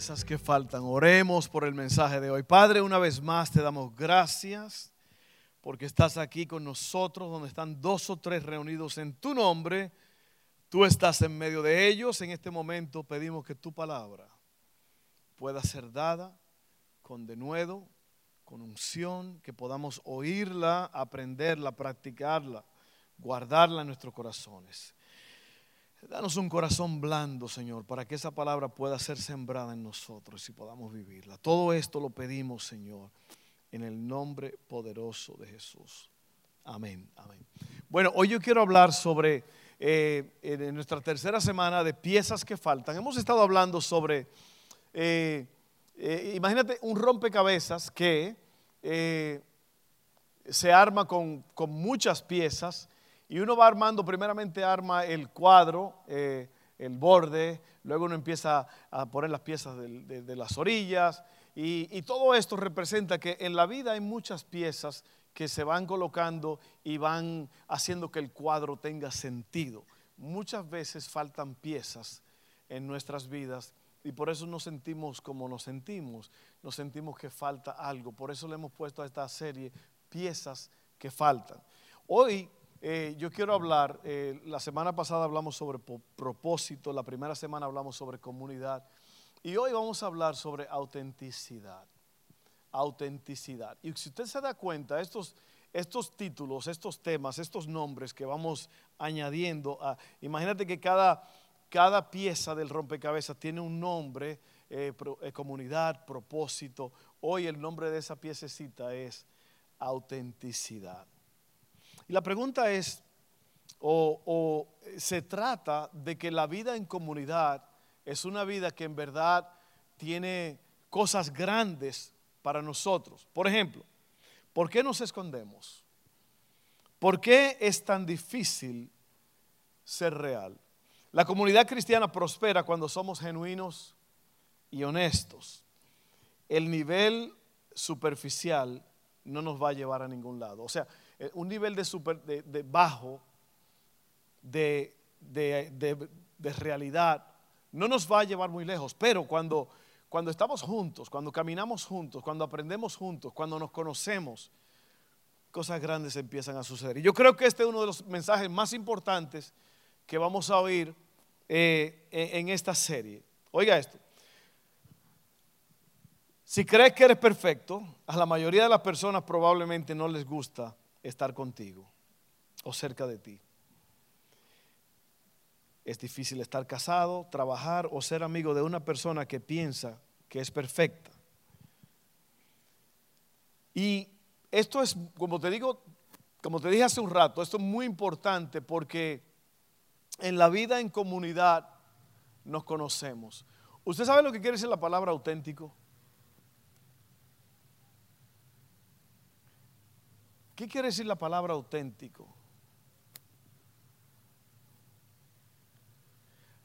Piezas que faltan. Oremos por el mensaje de hoy. Padre, una vez más te damos gracias porque estás aquí con nosotros, donde están dos o tres reunidos en tu nombre. Tú estás en medio de ellos. En este momento pedimos que tu palabra pueda ser dada con denuedo, con unción, que podamos oírla, aprenderla, practicarla, guardarla en nuestros corazones. Danos un corazón blando, Señor, para que esa palabra pueda ser sembrada en nosotros y podamos vivirla. Todo esto lo pedimos, Señor, en el nombre poderoso de Jesús. Amén, amén. Bueno, hoy yo quiero hablar sobre, eh, en nuestra tercera semana de piezas que faltan. Hemos estado hablando sobre... Eh, eh, imagínate un rompecabezas que se arma con, muchas piezas y uno va armando, primeramente arma el cuadro, eh, el borde, luego uno empieza a poner las piezas de, las orillas y, y, todo esto representa que en la vida hay muchas piezas que se van colocando y van haciendo que el cuadro tenga sentido. Muchas veces faltan piezas en nuestras vidas y por eso nos sentimos como nos sentimos, nos sentimos que falta algo. Por eso le hemos puesto a esta serie piezas que faltan. Hoy eh, yo quiero hablar, eh, la semana pasada hablamos sobre propósito, la primera semana hablamos sobre comunidad y hoy vamos a hablar sobre autenticidad. Autenticidad. Y si usted se da cuenta, estos, estos títulos, estos temas, estos nombres que vamos añadiendo, imagínate que cada cada pieza del rompecabezas tiene un nombre, eh, comunidad, propósito. Hoy el nombre de esa piececita es autenticidad. Y la pregunta es, o, se trata de que la vida en comunidad es una vida que en verdad tiene cosas grandes para nosotros. Por ejemplo, ¿por qué nos escondemos? ¿Por qué es tan difícil ser real? La comunidad cristiana prospera cuando somos genuinos y honestos. El nivel superficial no nos va a llevar a ningún lado. O sea, eh, un nivel de, super, de, bajo de, de, realidad no nos va a llevar muy lejos. Pero cuando, cuando estamos juntos, cuando caminamos juntos, cuando aprendemos juntos, cuando nos conocemos, cosas grandes empiezan a suceder. Y yo creo que este es uno de los mensajes más importantes que vamos a oír eh, en esta serie. Oiga esto. Si crees que eres perfecto, a la mayoría de las personas probablemente no les gusta estar contigo o cerca de ti. Es difícil estar casado, trabajar o ser amigo de una persona que piensa que es perfecta. Y esto es, como te digo, como te dije hace un rato, esto es muy importante porque en la vida en comunidad nos conocemos. ¿Usted sabe lo que quiere decir la palabra auténtico? ¿Qué quiere decir la palabra auténtico?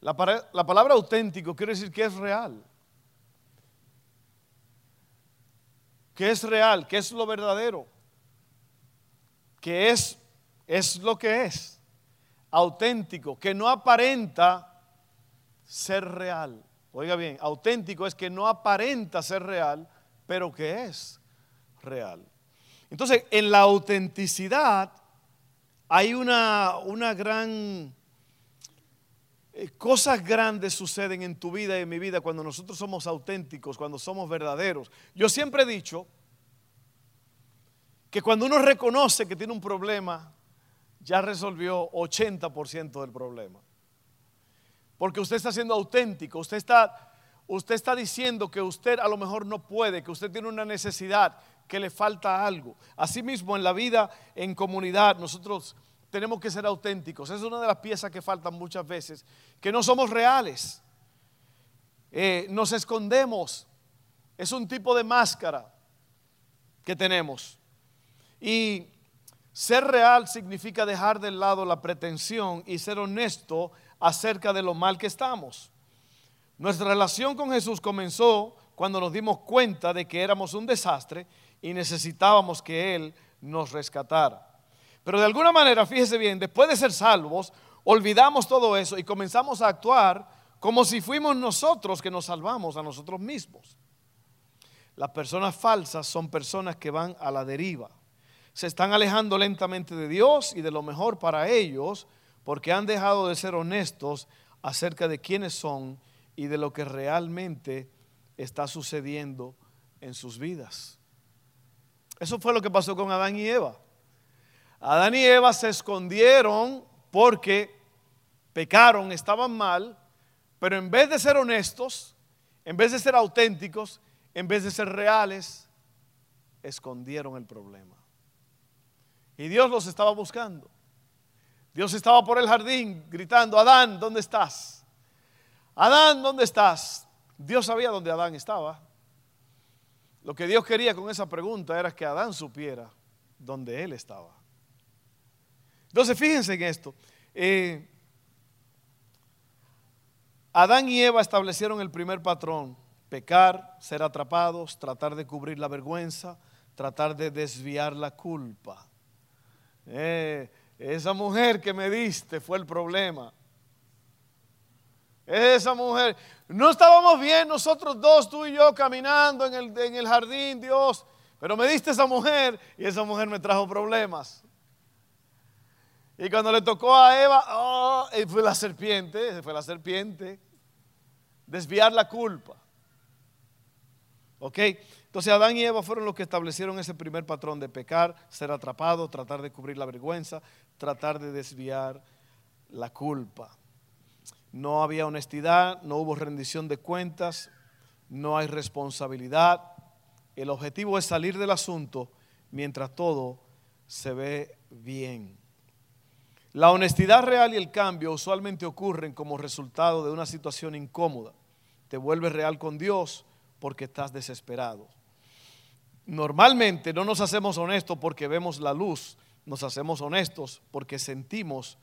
La, la, palabra auténtico quiere decir que es real. Que es real, que es lo verdadero. Que es, es lo que es auténtico, que no aparenta ser real. Oiga bien, auténtico es que no aparenta ser real, pero que es real. Entonces, en la autenticidad hay una, una gran... Eh, cosas grandes suceden en tu vida y en mi vida cuando nosotros somos auténticos, cuando somos verdaderos. Yo siempre he dicho que cuando uno reconoce que tiene un problema, ya resolvió 80% del problema. Porque usted está siendo auténtico, usted está, usted está diciendo que usted a lo mejor no puede, que usted tiene una necesidad, que le falta algo. Asimismo, en la vida en comunidad, nosotros tenemos que ser auténticos. Es una de las piezas que faltan muchas veces, que no somos reales. Eh, nos escondemos. Es un tipo de máscara que tenemos. Y ser real significa dejar de lado la pretensión y ser honesto acerca de lo mal que estamos. Nuestra relación con Jesús comenzó cuando nos dimos cuenta de que éramos un desastre y necesitábamos que Él nos rescatara. Pero de alguna manera, fíjese bien, después de ser salvos, olvidamos todo eso y comenzamos a actuar como si fuimos nosotros que nos salvamos a nosotros mismos. Las personas falsas son personas que van a la deriva. Se están alejando lentamente de Dios y de lo mejor para ellos porque han dejado de ser honestos acerca de quiénes son y de lo que realmente está sucediendo en sus vidas. Eso fue lo que pasó con Adán y Eva. Adán y Eva se escondieron porque pecaron, estaban mal, pero en vez de ser honestos, en vez de ser auténticos, en vez de ser reales, escondieron el problema. Y Dios los estaba buscando. Dios estaba por el jardín gritando, Adán, ¿dónde estás? Adán, ¿dónde estás? Dios sabía dónde Adán estaba. Lo que Dios quería con esa pregunta era que Adán supiera dónde él estaba. Entonces, fíjense en esto. Eh, Adán y Eva establecieron el primer patrón, pecar, ser atrapados, tratar de cubrir la vergüenza, tratar de desviar la culpa. Eh, esa mujer que me diste fue el problema. Esa mujer. No estábamos bien nosotros dos, tú y yo, caminando en el, en el jardín, Dios. Pero me diste esa mujer y esa mujer me trajo problemas. Y cuando le tocó a Eva, oh, fue la serpiente, fue la serpiente. Desviar la culpa. ¿Ok? Entonces Adán y Eva fueron los que establecieron ese primer patrón de pecar, ser atrapado, tratar de cubrir la vergüenza, tratar de desviar la culpa no había honestidad, no hubo rendición de cuentas, no hay responsabilidad. El objetivo es salir del asunto mientras todo se ve bien. La honestidad real y el cambio usualmente ocurren como resultado de una situación incómoda. Te vuelves real con Dios porque estás desesperado. Normalmente no nos hacemos honestos porque vemos la luz, nos hacemos honestos porque sentimos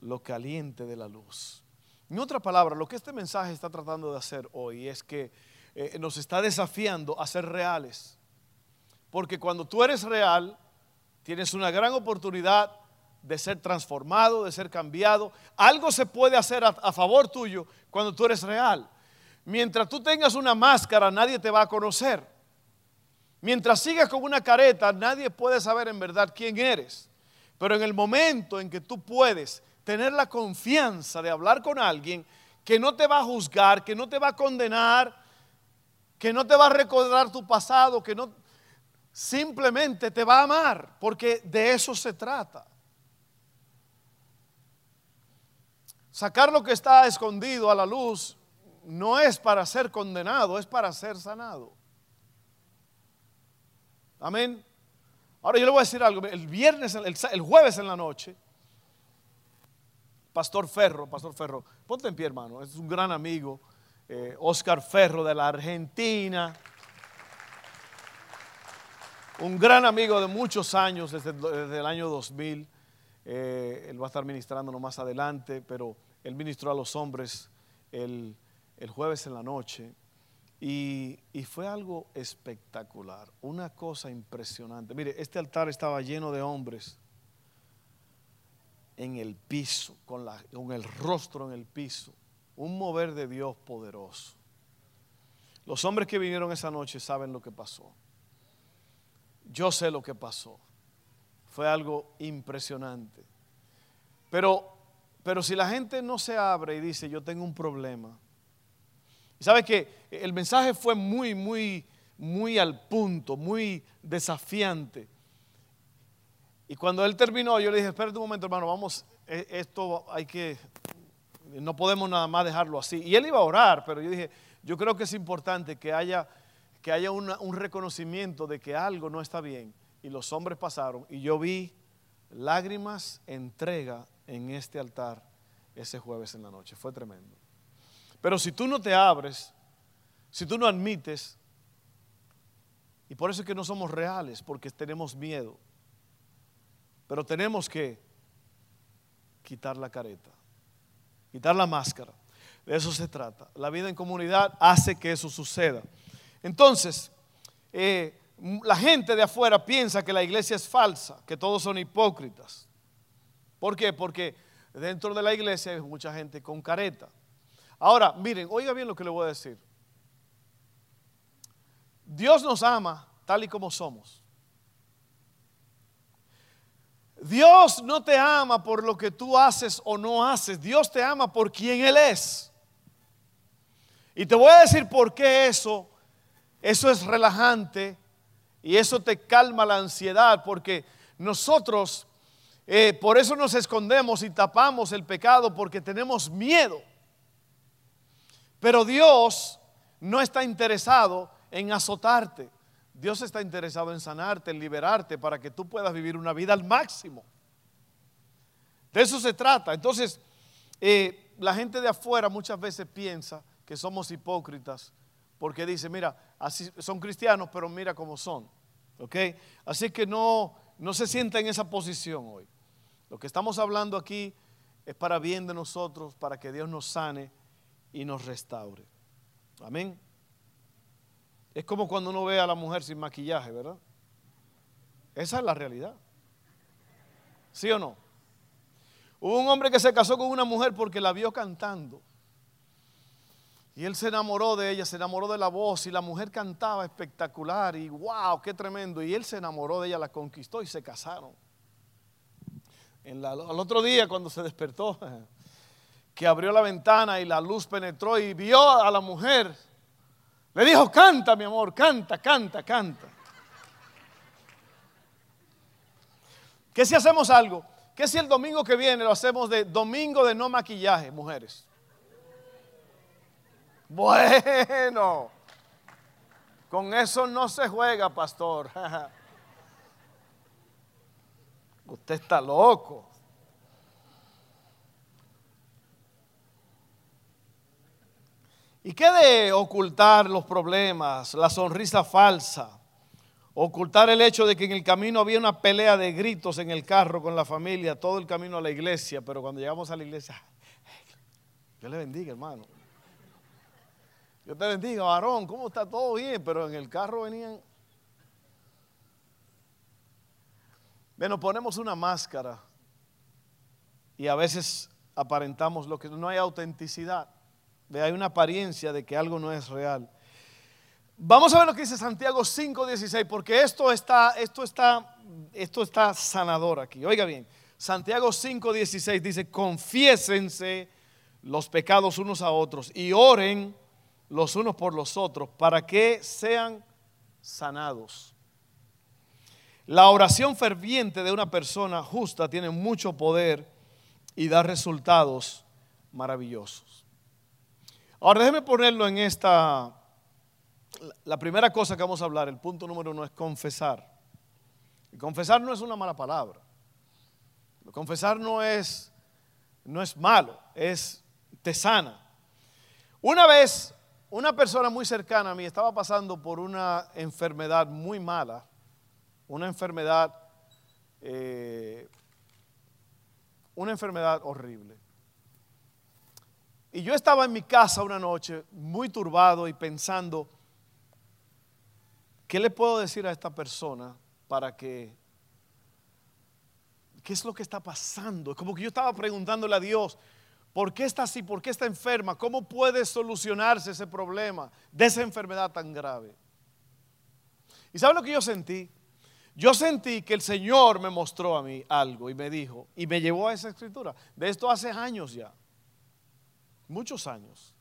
lo caliente de la luz. En otra palabra, lo que este mensaje está tratando de hacer hoy es que eh, nos está desafiando a ser reales. Porque cuando tú eres real, tienes una gran oportunidad de ser transformado, de ser cambiado. Algo se puede hacer a, a favor tuyo cuando tú eres real. Mientras tú tengas una máscara, nadie te va a conocer. Mientras sigas con una careta, nadie puede saber en verdad quién eres. Pero en el momento en que tú puedes tener la confianza de hablar con alguien que no te va a juzgar, que no te va a condenar, que no te va a recordar tu pasado, que no simplemente te va a amar, porque de eso se trata. Sacar lo que está escondido a la luz no es para ser condenado, es para ser sanado. Amén. Ahora yo le voy a decir algo. El viernes, el, jueves en la noche, Pastor Ferro, Pastor Ferro, ponte en pie hermano, es un gran amigo, eh, Oscar Ferro de la Argentina, un gran amigo de muchos años, desde, el año 2000, eh, él va a estar ministrándonos más adelante, pero él ministró a los hombres el, jueves en la noche. Y, y, fue algo espectacular, una cosa impresionante. Mire, este altar estaba lleno de hombres en el piso, con, la, con el rostro en el piso. Un mover de Dios poderoso. Los hombres que vinieron esa noche saben lo que pasó. Yo sé lo que pasó. Fue algo impresionante. Pero, pero si la gente no se abre y dice, yo tengo un problema. ¿Sabe que El mensaje fue muy, muy, muy al punto, muy desafiante. Y cuando él terminó, yo le dije, espérate un momento, hermano, vamos, e, esto hay que, no podemos nada más dejarlo así. Y él iba a orar, pero yo dije, yo creo que es importante que haya, que haya un reconocimiento de que algo no está bien. Y los hombres pasaron y yo vi lágrimas, entrega en este altar ese jueves en la noche. Fue tremendo. Pero si tú no te abres, si tú no admites, y por eso es que no somos reales, porque tenemos miedo Pero tenemos que quitar la careta, quitar la máscara. De eso se trata. La vida en comunidad hace que eso suceda. Entonces, eh, la gente de afuera piensa que la iglesia es falsa, que todos son hipócritas. ¿Por qué? Porque dentro de la iglesia hay mucha gente con careta. Ahora, miren, oiga bien lo que le voy a decir. Dios nos ama tal y como somos. Dios no te ama por lo que tú haces o no haces. Dios te ama por quien Él es. Y te voy a decir por qué eso, eso es relajante y eso te calma la ansiedad, porque nosotros, eh, por eso nos escondemos y tapamos el pecado, porque tenemos miedo. Pero Dios no está interesado en azotarte. Dios está interesado en sanarte, en liberarte para que tú puedas vivir una vida al máximo. De eso se trata. Entonces, eh, la gente de afuera muchas veces piensa que somos hipócritas porque dice, mira, así son cristianos, pero mira cómo son. ¿Ok? Así que no, no se sienta en esa posición hoy. Lo que estamos hablando aquí es para bien de nosotros, para que Dios nos sane y nos restaure. Amén. Es como cuando uno ve a la mujer sin maquillaje, ¿verdad? Esa es la realidad. ¿Sí o no? Hubo un hombre que se casó con una mujer porque la vio cantando. Y él se enamoró de ella, se enamoró de la voz y la mujer cantaba espectacular y wow, qué tremendo. Y él se enamoró de ella, la conquistó y se casaron. al otro día cuando se despertó, que abrió la ventana y la luz penetró y vio a la mujer le dijo, canta, mi amor, canta, canta, canta. ¿Qué si hacemos algo? ¿Qué si el domingo que viene lo hacemos de domingo de no maquillaje, mujeres? Bueno, con eso no se juega, pastor. Usted está loco. ¿Y qué de ocultar los problemas, la sonrisa falsa? Ocultar el hecho de que en el camino había una pelea de gritos en el carro con la familia, todo el camino a la iglesia, pero cuando llegamos a la iglesia, Dios le bendiga, hermano. Dios te bendiga, varón, ¿cómo está todo bien? Pero en el carro venían... Bueno, ponemos una máscara y a veces aparentamos lo que no hay autenticidad hay una apariencia de que algo no es real. Vamos a ver lo que dice Santiago 5:16, porque esto está, esto está, esto está sanador aquí. Oiga bien, Santiago 5:16 dice, confiésense los pecados unos a otros y oren los unos por los otros para que sean sanados. La oración ferviente de una persona justa tiene mucho poder y da resultados maravillosos. Ahora déjeme ponerlo en esta, la primera cosa que vamos a hablar, el punto número uno es confesar. Y confesar no es una mala palabra. Confesar no es, no es malo, es te sana. Una vez, una persona muy cercana a mí estaba pasando por una enfermedad muy mala, una enfermedad, eh, una enfermedad horrible. Y yo estaba en mi casa una noche muy turbado y pensando, ¿qué le puedo decir a esta persona para que... ¿Qué es lo que está pasando? Como que yo estaba preguntándole a Dios, ¿por qué está así? ¿Por qué está enferma? ¿Cómo puede solucionarse ese problema de esa enfermedad tan grave? ¿Y sabe lo que yo sentí? Yo sentí que el Señor me mostró a mí algo y me dijo, y me llevó a esa escritura. De esto hace años ya muchos años.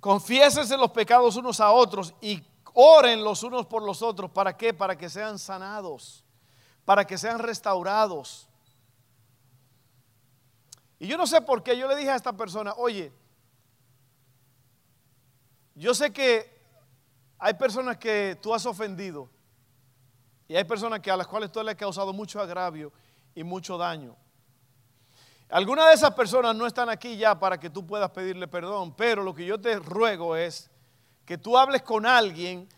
Confiésense los pecados unos a otros y oren los unos por los otros. ¿Para qué? Para que sean sanados, para que sean restaurados. Y yo no sé por qué yo le dije a esta persona, oye, yo sé que hay personas que tú has ofendido y hay personas que a las cuales tú le has causado mucho agravio y mucho daño. Algunas de esas personas no están aquí ya para que tú puedas pedirle perdón, pero lo que yo te ruego es que tú hables con alguien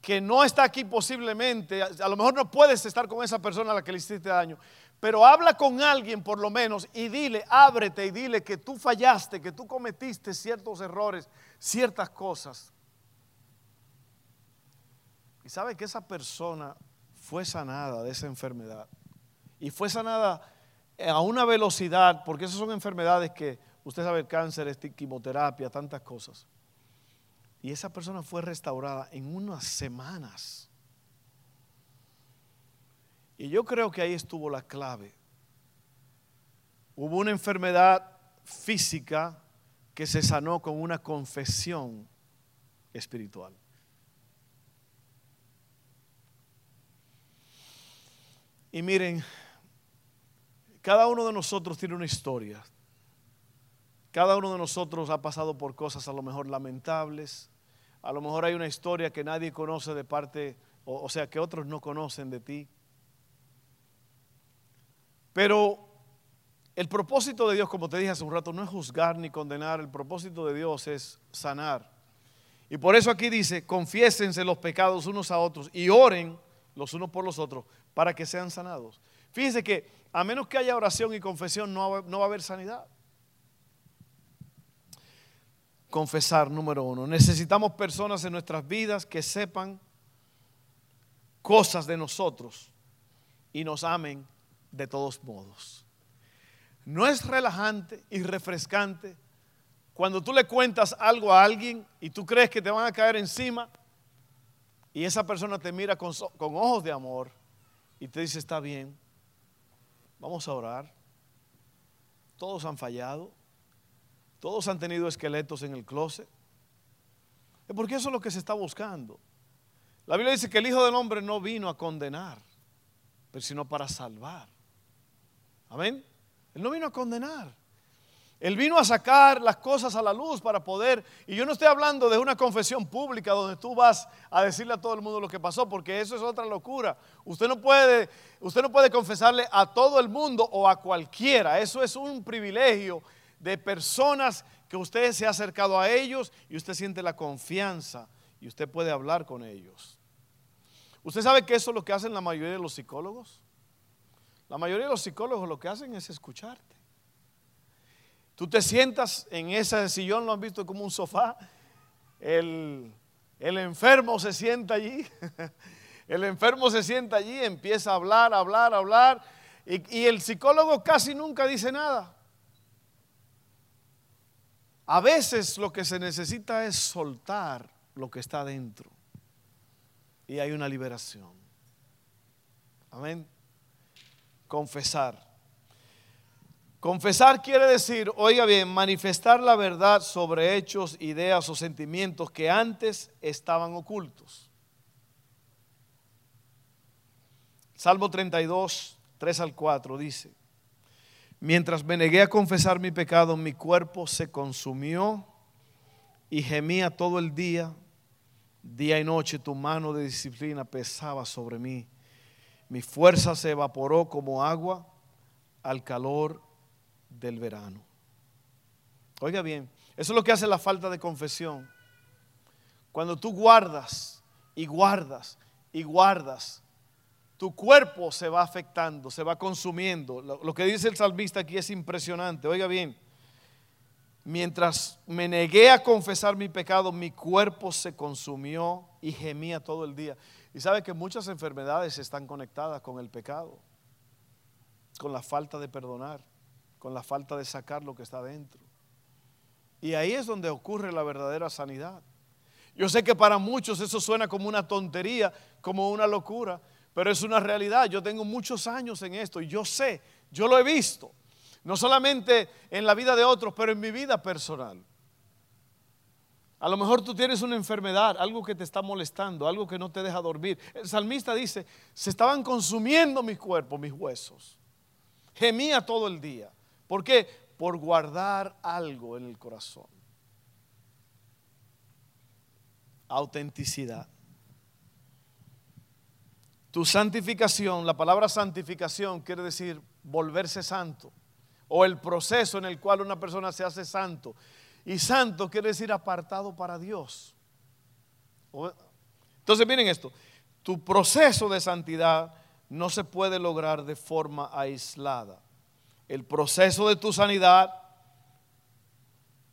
que no está aquí posiblemente, a lo mejor no puedes estar con esa persona a la que le hiciste daño, pero habla con alguien por lo menos y dile, ábrete y dile que tú fallaste, que tú cometiste ciertos errores, ciertas cosas. Y sabe que esa persona fue sanada de esa enfermedad. Y fue sanada a una velocidad, porque esas son enfermedades que, usted sabe, cáncer, quimioterapia, tantas cosas. Y esa persona fue restaurada en unas semanas. Y yo creo que ahí estuvo la clave. Hubo una enfermedad física que se sanó con una confesión espiritual. Y miren, cada uno de nosotros tiene una historia. Cada uno de nosotros ha pasado por cosas a lo mejor lamentables, a lo mejor hay una historia que nadie conoce de parte, o, sea, que otros no conocen de ti. Pero el propósito de Dios, como te dije hace un rato, no es juzgar ni condenar, el propósito de Dios es sanar. Y por eso aquí dice, confiésense los pecados unos a otros y oren los unos por los otros para que sean sanados. Fíjense que a menos que haya oración y confesión no no va a haber sanidad confesar, número uno. Necesitamos personas en nuestras vidas que sepan cosas de nosotros y nos amen de todos modos. No es relajante y refrescante cuando tú le cuentas algo a alguien y tú crees que te van a caer encima y esa persona te mira con, con ojos de amor y te dice, está bien, vamos a orar. Todos han fallado todos han tenido esqueletos en el closet. Porque eso es lo que se está buscando. La Biblia dice que el Hijo del Hombre no vino a condenar, pero sino para salvar. Amén. Él no vino a condenar. Él vino a sacar las cosas a la luz para poder, y yo no estoy hablando de una confesión pública donde tú vas a decirle a todo el mundo lo que pasó, porque eso es otra locura. Usted no puede, usted no puede confesarle a todo el mundo o a cualquiera. Eso es un privilegio de personas que usted se ha acercado a ellos y usted siente la confianza y usted puede hablar con ellos. ¿Usted sabe que eso es lo que hacen la mayoría de los psicólogos? La mayoría de los psicólogos lo que hacen es escucharte. Tú te sientas en ese sillón, lo han visto como un sofá. El, enfermo se sienta allí. El enfermo se sienta allí, empieza a hablar, hablar, hablar. Y, y el psicólogo casi nunca dice nada. A veces lo que se necesita es soltar lo que está dentro. Y hay una liberación. Amén. Confesar. Confesar quiere decir, oiga bien, manifestar la verdad sobre hechos, ideas o sentimientos que antes estaban ocultos. Salmo 32, 3 al 4 dice, Mientras me negué a confesar mi pecado, mi cuerpo se consumió y gemía todo el día. Día y noche tu mano de disciplina pesaba sobre mí. Mi fuerza se evaporó como agua al calor del verano. Oiga bien, eso es lo que hace la falta de confesión. Cuando tú guardas y guardas y guardas tu cuerpo se va afectando, se va consumiendo. Lo, que dice el salmista aquí es impresionante. Oiga bien, mientras me negué a confesar mi pecado, mi cuerpo se consumió y gemía todo el día. Y sabe que muchas enfermedades están conectadas con el pecado, con la falta de perdonar, con la falta de sacar lo que está dentro. Y ahí es donde ocurre la verdadera sanidad. Yo sé que para muchos eso suena como una tontería, como una locura, pero es una realidad. Yo tengo muchos años en esto y yo sé, yo lo he visto, no solamente en la vida de otros, pero en mi vida personal. A lo mejor tú tienes una enfermedad, algo que te está molestando, algo que no te deja dormir. El salmista dice, se estaban consumiendo mi cuerpo, mis huesos. Gemía todo el día. ¿Por qué? Por guardar algo en el corazón. Autenticidad. Tu santificación, la palabra santificación quiere decir volverse santo o el proceso en el cual una persona se hace santo. Y santo quiere decir apartado para Dios. Entonces miren esto, tu proceso de santidad no se puede lograr de forma aislada. El proceso de tu sanidad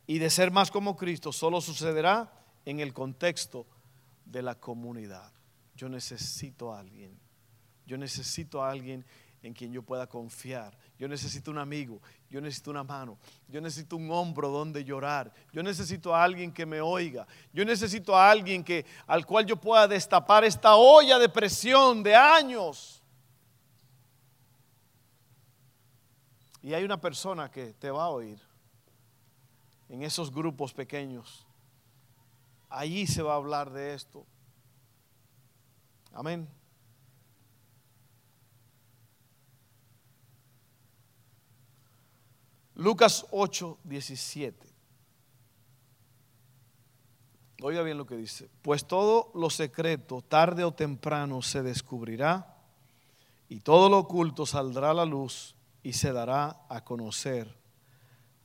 y de ser más como Cristo solo sucederá en el contexto de la comunidad. Yo necesito a alguien. Yo necesito a alguien en quien yo pueda confiar. Yo necesito un amigo, yo necesito una mano, yo necesito un hombro donde llorar. Yo necesito a alguien que me oiga. Yo necesito a alguien que al cual yo pueda destapar esta olla de presión de años. Y hay una persona que te va a oír en esos grupos pequeños. Allí se va a hablar de esto. Amén. Lucas 8, 17. Oiga bien lo que dice. Pues todo lo secreto, tarde o temprano, se descubrirá y todo lo oculto saldrá a la luz y se dará a conocer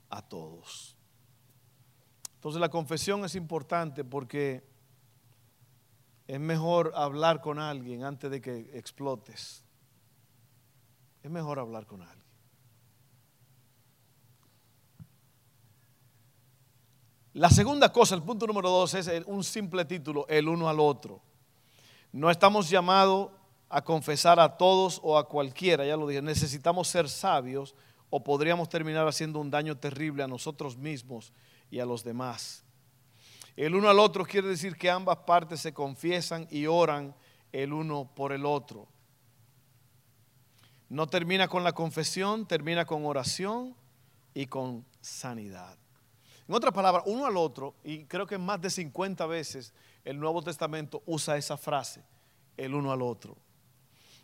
a todos. Entonces la confesión es importante porque es mejor hablar con alguien antes de que explotes. Es mejor hablar con alguien. La segunda cosa, el punto número dos, es un simple título, el uno al otro. No estamos llamados a confesar a todos o a cualquiera, ya lo dije, necesitamos ser sabios o podríamos terminar haciendo un daño terrible a nosotros mismos y a los demás. El uno al otro quiere decir que ambas partes se confiesan y oran el uno por el otro. No termina con la confesión, termina con oración y con sanidad. En otras palabras, uno al otro, y creo que más de 50 veces el Nuevo Testamento usa esa frase, el uno al otro.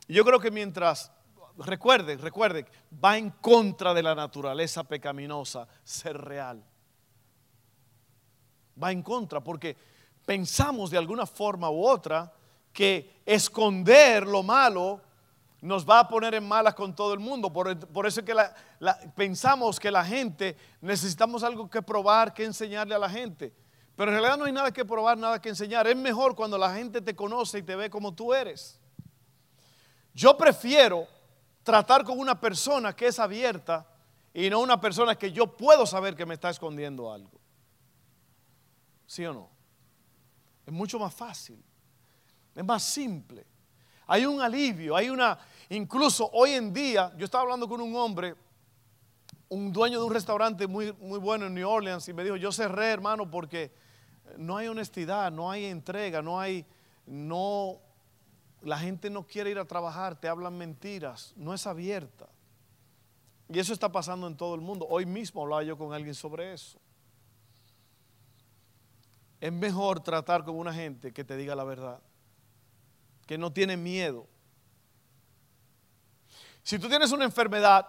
Yo creo que mientras, recuerde, recuerde, va en contra de la naturaleza pecaminosa ser real. Va en contra porque pensamos de alguna forma u otra que esconder lo malo nos va a poner en malas con todo el mundo. Por, eso es que pensamos que la gente necesitamos algo que probar, que enseñarle a la gente. Pero en realidad no hay nada que probar, nada que enseñar. Es mejor cuando la gente te conoce y te ve como tú eres. Yo prefiero tratar con una persona que es abierta y no una persona que yo puedo saber que me está escondiendo algo. ¿Sí o no? Es mucho más fácil. Es más simple. Hay un alivio, hay una, Incluso hoy en día, yo estaba hablando con un hombre, un dueño de un restaurante muy, muy bueno en New Orleans, y me dijo, yo cerré, hermano, porque no hay honestidad, no hay entrega, no hay, no, la gente no quiere ir a trabajar, te hablan mentiras, no es abierta. Y eso está pasando en todo el mundo. Hoy mismo hablaba yo con alguien sobre eso. Es mejor tratar con una gente que te diga la verdad, que no tiene miedo, si tú tienes una enfermedad,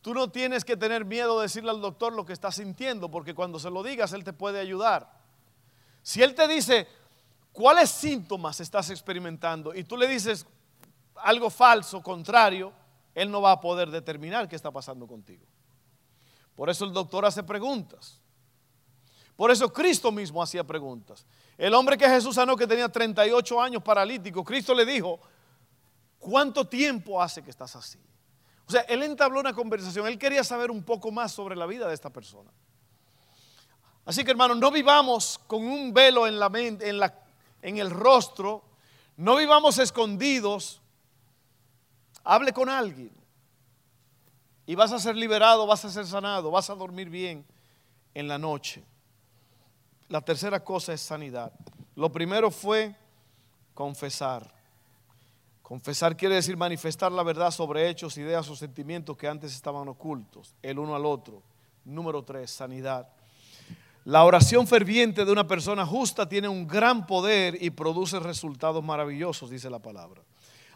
tú no tienes que tener miedo de decirle al doctor lo que estás sintiendo, porque cuando se lo digas, él te puede ayudar. Si él te dice, ¿cuáles síntomas estás experimentando? Y tú le dices algo falso, contrario, él no va a poder determinar qué está pasando contigo. Por eso el doctor hace preguntas. Por eso Cristo mismo hacía preguntas. El hombre que Jesús sanó que tenía 38 años paralítico, Cristo le dijo, ¿Cuánto tiempo hace que estás así? O sea, él entabló una conversación, él quería saber un poco más sobre la vida de esta persona. Así que hermano, no vivamos con un velo en la mente, en, la, en el rostro, no vivamos escondidos. Hable con alguien y vas a ser liberado, vas a ser sanado, vas a dormir bien en la noche. La tercera cosa es sanidad. Lo primero fue confesar. Confesar quiere decir manifestar la verdad sobre hechos, ideas o sentimientos que antes estaban ocultos, el uno al otro. Número tres, sanidad. La oración ferviente de una persona justa tiene un gran poder y produce resultados maravillosos, dice la palabra.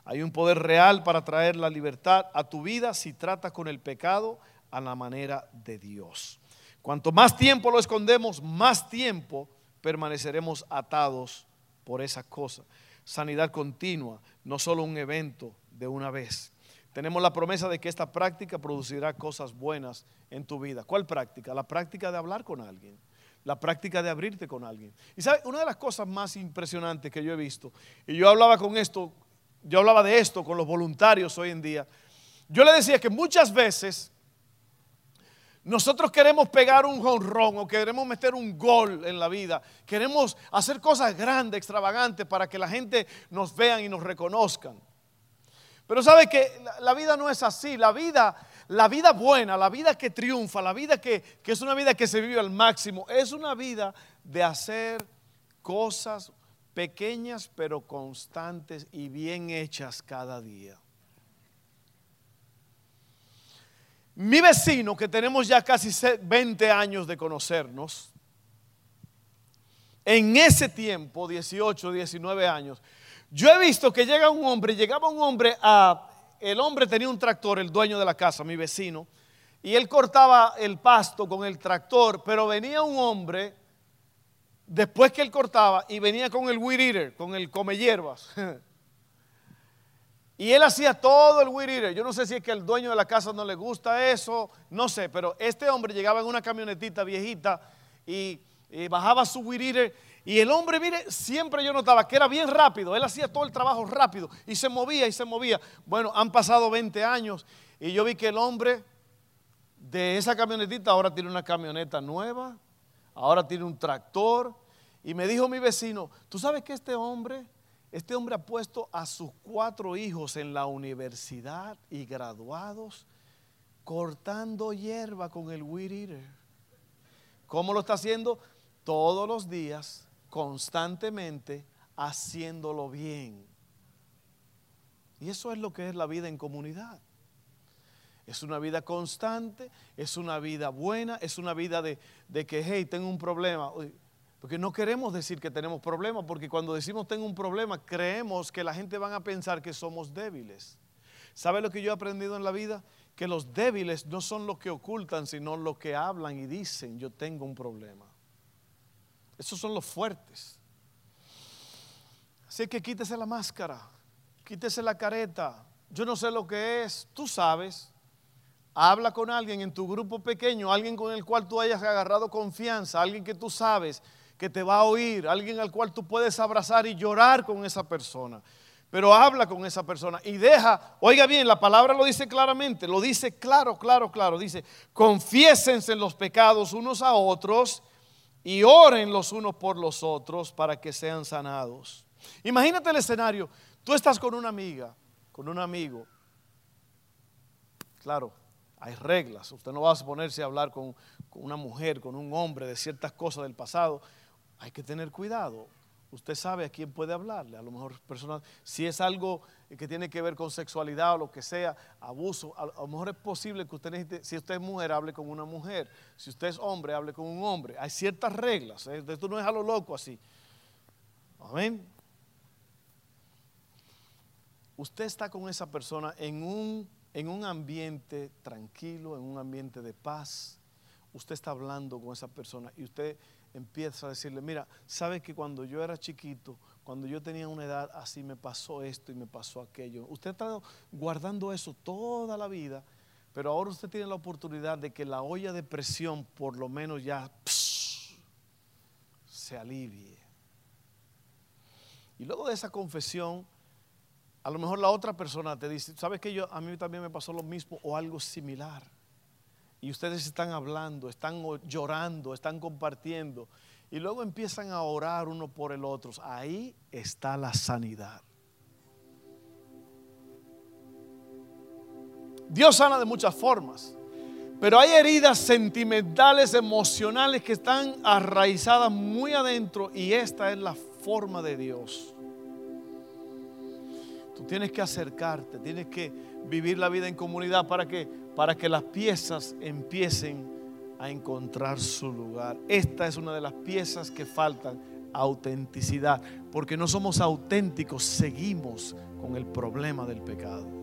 Hay un poder real para traer la libertad a tu vida si tratas con el pecado a la manera de Dios. Cuanto más tiempo lo escondemos, más tiempo permaneceremos atados por esa cosa sanidad continua, no solo un evento de una vez. Tenemos la promesa de que esta práctica producirá cosas buenas en tu vida. ¿Cuál práctica? La práctica de hablar con alguien. La práctica de abrirte con alguien. Y sabe, una de las cosas más impresionantes que yo he visto, y yo hablaba con esto, yo hablaba de esto con los voluntarios hoy en día, yo le decía que muchas veces nosotros queremos pegar un jonrón o queremos meter un gol en la vida. Queremos hacer cosas grandes, extravagantes para que la gente nos vean y nos reconozcan. Pero sabe que la vida no es así. La vida, la vida buena, la vida que triunfa, la vida que, que es una vida que se vive al máximo, es una vida de hacer cosas pequeñas pero constantes y bien hechas cada día. Mi vecino, que tenemos ya casi 20 años de conocernos, en ese tiempo, 18, 19 años, yo he visto que llega un hombre, llegaba un hombre a, el hombre tenía un tractor, el dueño de la casa, mi vecino, y él cortaba el pasto con el tractor, pero venía un hombre, después que él cortaba, y venía con el weed eater, con el come hierbas. Y él hacía todo el weed eater. Yo no sé si es que el dueño de la casa no le gusta eso, no sé, pero este hombre llegaba en una camionetita viejita y, bajaba su weed eater. Y el hombre, mire, siempre yo notaba que era bien rápido. Él hacía todo el trabajo rápido y se movía y se movía. Bueno, han pasado 20 años y yo vi que el hombre de esa camionetita ahora tiene una camioneta nueva, ahora tiene un tractor. Y me dijo mi vecino, ¿tú sabes que este hombre este hombre ha puesto a sus cuatro hijos en la universidad y graduados cortando hierba con el weed eater. ¿Cómo lo está haciendo? Todos los días, constantemente, haciéndolo bien. Y eso es lo que es la vida en comunidad. Es una vida constante, es una vida buena, es una vida de, de que, hey, tengo un problema. Porque no queremos decir que tenemos problemas, porque cuando decimos tengo un problema, creemos que la gente va a pensar que somos débiles. ¿Sabe lo que yo he aprendido en la vida? Que los débiles no son los que ocultan, sino los que hablan y dicen, yo tengo un problema. Esos son los fuertes. Así que quítese la máscara, quítese la careta. Yo no sé lo que es, tú sabes. Habla con alguien en tu grupo pequeño, alguien con el cual tú hayas agarrado confianza, alguien que tú sabes que te va a oír, alguien al cual tú puedes abrazar y llorar con esa persona. Pero habla con esa persona y deja, oiga bien, la palabra lo dice claramente, lo dice claro, claro, claro. Dice, confiésense los pecados unos a otros y oren los unos por los otros para que sean sanados. Imagínate el escenario, tú estás con una amiga, con un amigo. Claro, hay reglas, usted no va a ponerse a hablar con, con una mujer, con un hombre de ciertas cosas del pasado hay que tener cuidado. Usted sabe a quién puede hablarle, a lo mejor personas, si es algo que tiene que ver con sexualidad o lo que sea, abuso, a lo mejor es posible que usted necesite, si usted es mujer, hable con una mujer, si usted es hombre, hable con un hombre. Hay ciertas reglas, ¿eh? esto no es a lo loco así. Amén. Usted está con esa persona en un, en un ambiente tranquilo, en un ambiente de paz. Usted está hablando con esa persona y usted empieza a decirle, mira, sabes que cuando yo era chiquito, cuando yo tenía una edad así me pasó esto y me pasó aquello. Usted está guardando eso toda la vida, pero ahora usted tiene la oportunidad de que la olla de presión por lo menos ya se alivie. Y luego de esa confesión, a lo mejor la otra persona te dice, ¿sabes que yo a mí también me pasó lo mismo o algo similar? y ustedes están hablando, están llorando, están compartiendo y luego empiezan a orar uno por el otro. Ahí está la sanidad. Dios sana de muchas formas, pero hay heridas sentimentales, emocionales que están arraizadas muy adentro y esta es la forma de Dios. Tú tienes que acercarte, tienes que vivir la vida en comunidad para que para que las piezas empiecen a encontrar su lugar. Esta es una de las piezas que faltan, autenticidad, porque no somos auténticos, seguimos con el problema del pecado.